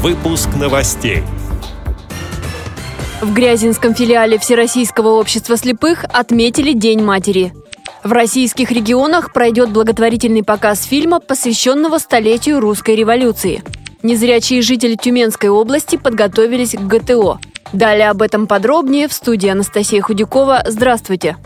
Выпуск новостей. В Грязинском филиале Всероссийского общества слепых отметили День матери. В российских регионах пройдет благотворительный показ фильма, посвященного столетию русской революции. Незрячие жители Тюменской области подготовились к ГТО. Далее об этом подробнее в студии Анастасия Худякова. Здравствуйте!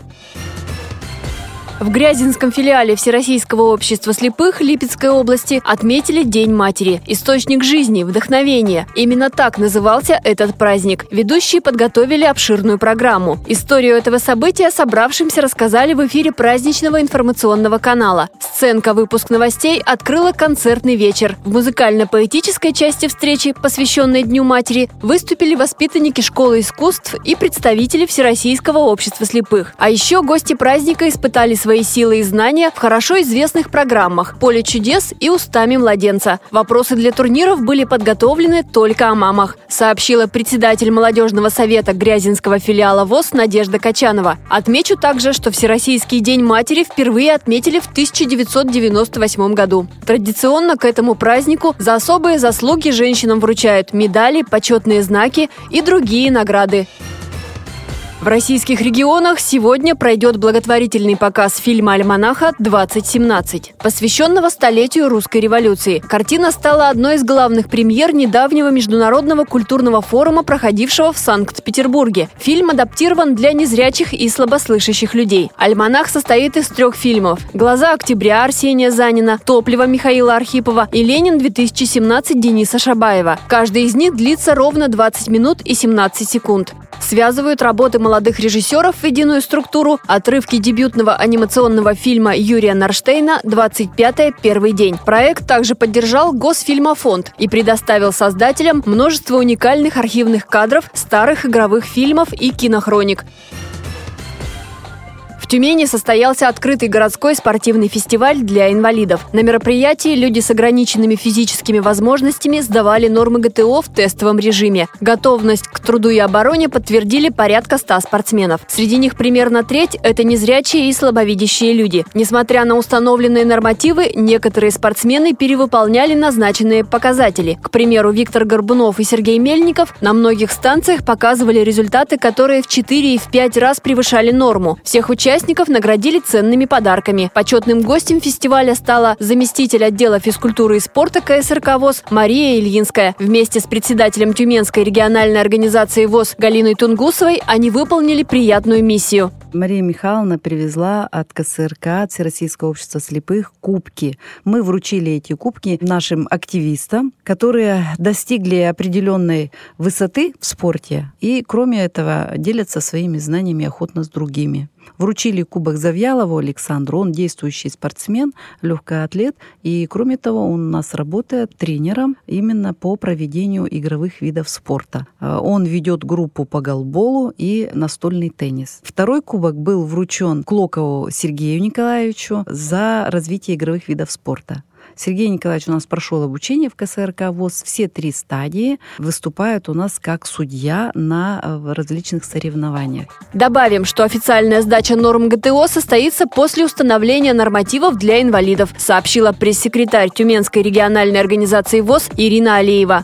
В Грязинском филиале Всероссийского общества слепых Липецкой области отметили День матери. Источник жизни, вдохновения. Именно так назывался этот праздник. Ведущие подготовили обширную программу. Историю этого события собравшимся рассказали в эфире праздничного информационного канала. Сценка выпуск новостей открыла концертный вечер. В музыкально-поэтической части встречи, посвященной Дню матери, выступили воспитанники школы искусств и представители Всероссийского общества слепых. А еще гости праздника испытали свои силы и знания в хорошо известных программах «Поле чудес» и «Устами младенца». Вопросы для турниров были подготовлены только о мамах, сообщила председатель молодежного совета Грязинского филиала ВОЗ Надежда Качанова. Отмечу также, что Всероссийский день матери впервые отметили в 1998 году. Традиционно к этому празднику за особые заслуги женщинам вручают медали, почетные знаки и другие награды. В российских регионах сегодня пройдет благотворительный показ фильма «Альманаха-2017», посвященного столетию русской революции. Картина стала одной из главных премьер недавнего международного культурного форума, проходившего в Санкт-Петербурге. Фильм адаптирован для незрячих и слабослышащих людей. «Альманах» состоит из трех фильмов «Глаза октября» Арсения Занина, «Топливо» Михаила Архипова и «Ленин-2017» Дениса Шабаева. Каждый из них длится ровно 20 минут и 17 секунд связывают работы молодых режиссеров в единую структуру, отрывки дебютного анимационного фильма Юрия Нарштейна «25 первый день». Проект также поддержал Госфильмофонд и предоставил создателям множество уникальных архивных кадров старых игровых фильмов и кинохроник. Тюмени состоялся открытый городской спортивный фестиваль для инвалидов. На мероприятии люди с ограниченными физическими возможностями сдавали нормы ГТО в тестовом режиме. Готовность к труду и обороне подтвердили порядка 100 спортсменов. Среди них примерно треть – это незрячие и слабовидящие люди. Несмотря на установленные нормативы, некоторые спортсмены перевыполняли назначенные показатели. К примеру, Виктор Горбунов и Сергей Мельников на многих станциях показывали результаты, которые в 4 и в 5 раз превышали норму. Всех участников участников наградили ценными подарками. Почетным гостем фестиваля стала заместитель отдела физкультуры и спорта КСРК ВОЗ Мария Ильинская. Вместе с председателем Тюменской региональной организации ВОЗ Галиной Тунгусовой они выполнили приятную миссию. Мария Михайловна привезла от КСРК, от Всероссийского общества слепых, кубки. Мы вручили эти кубки нашим активистам, которые достигли определенной высоты в спорте и, кроме этого, делятся своими знаниями охотно с другими. Вручили кубок Завьялову Александру. Он действующий спортсмен, легкоатлет. И, кроме того, он у нас работает тренером именно по проведению игровых видов спорта. А, он ведет группу по голболу и настольный теннис. Второй кубок был вручен Клокову Сергею Николаевичу за развитие игровых видов спорта. Сергей Николаевич у нас прошел обучение в КСРК ВОЗ. Все три стадии выступают у нас как судья на э, различных соревнованиях. Добавим, что официальная сдача норм ГТО состоится после установления нормативов для инвалидов, сообщила пресс-секретарь Тюменской региональной организации ВОЗ Ирина Алиева.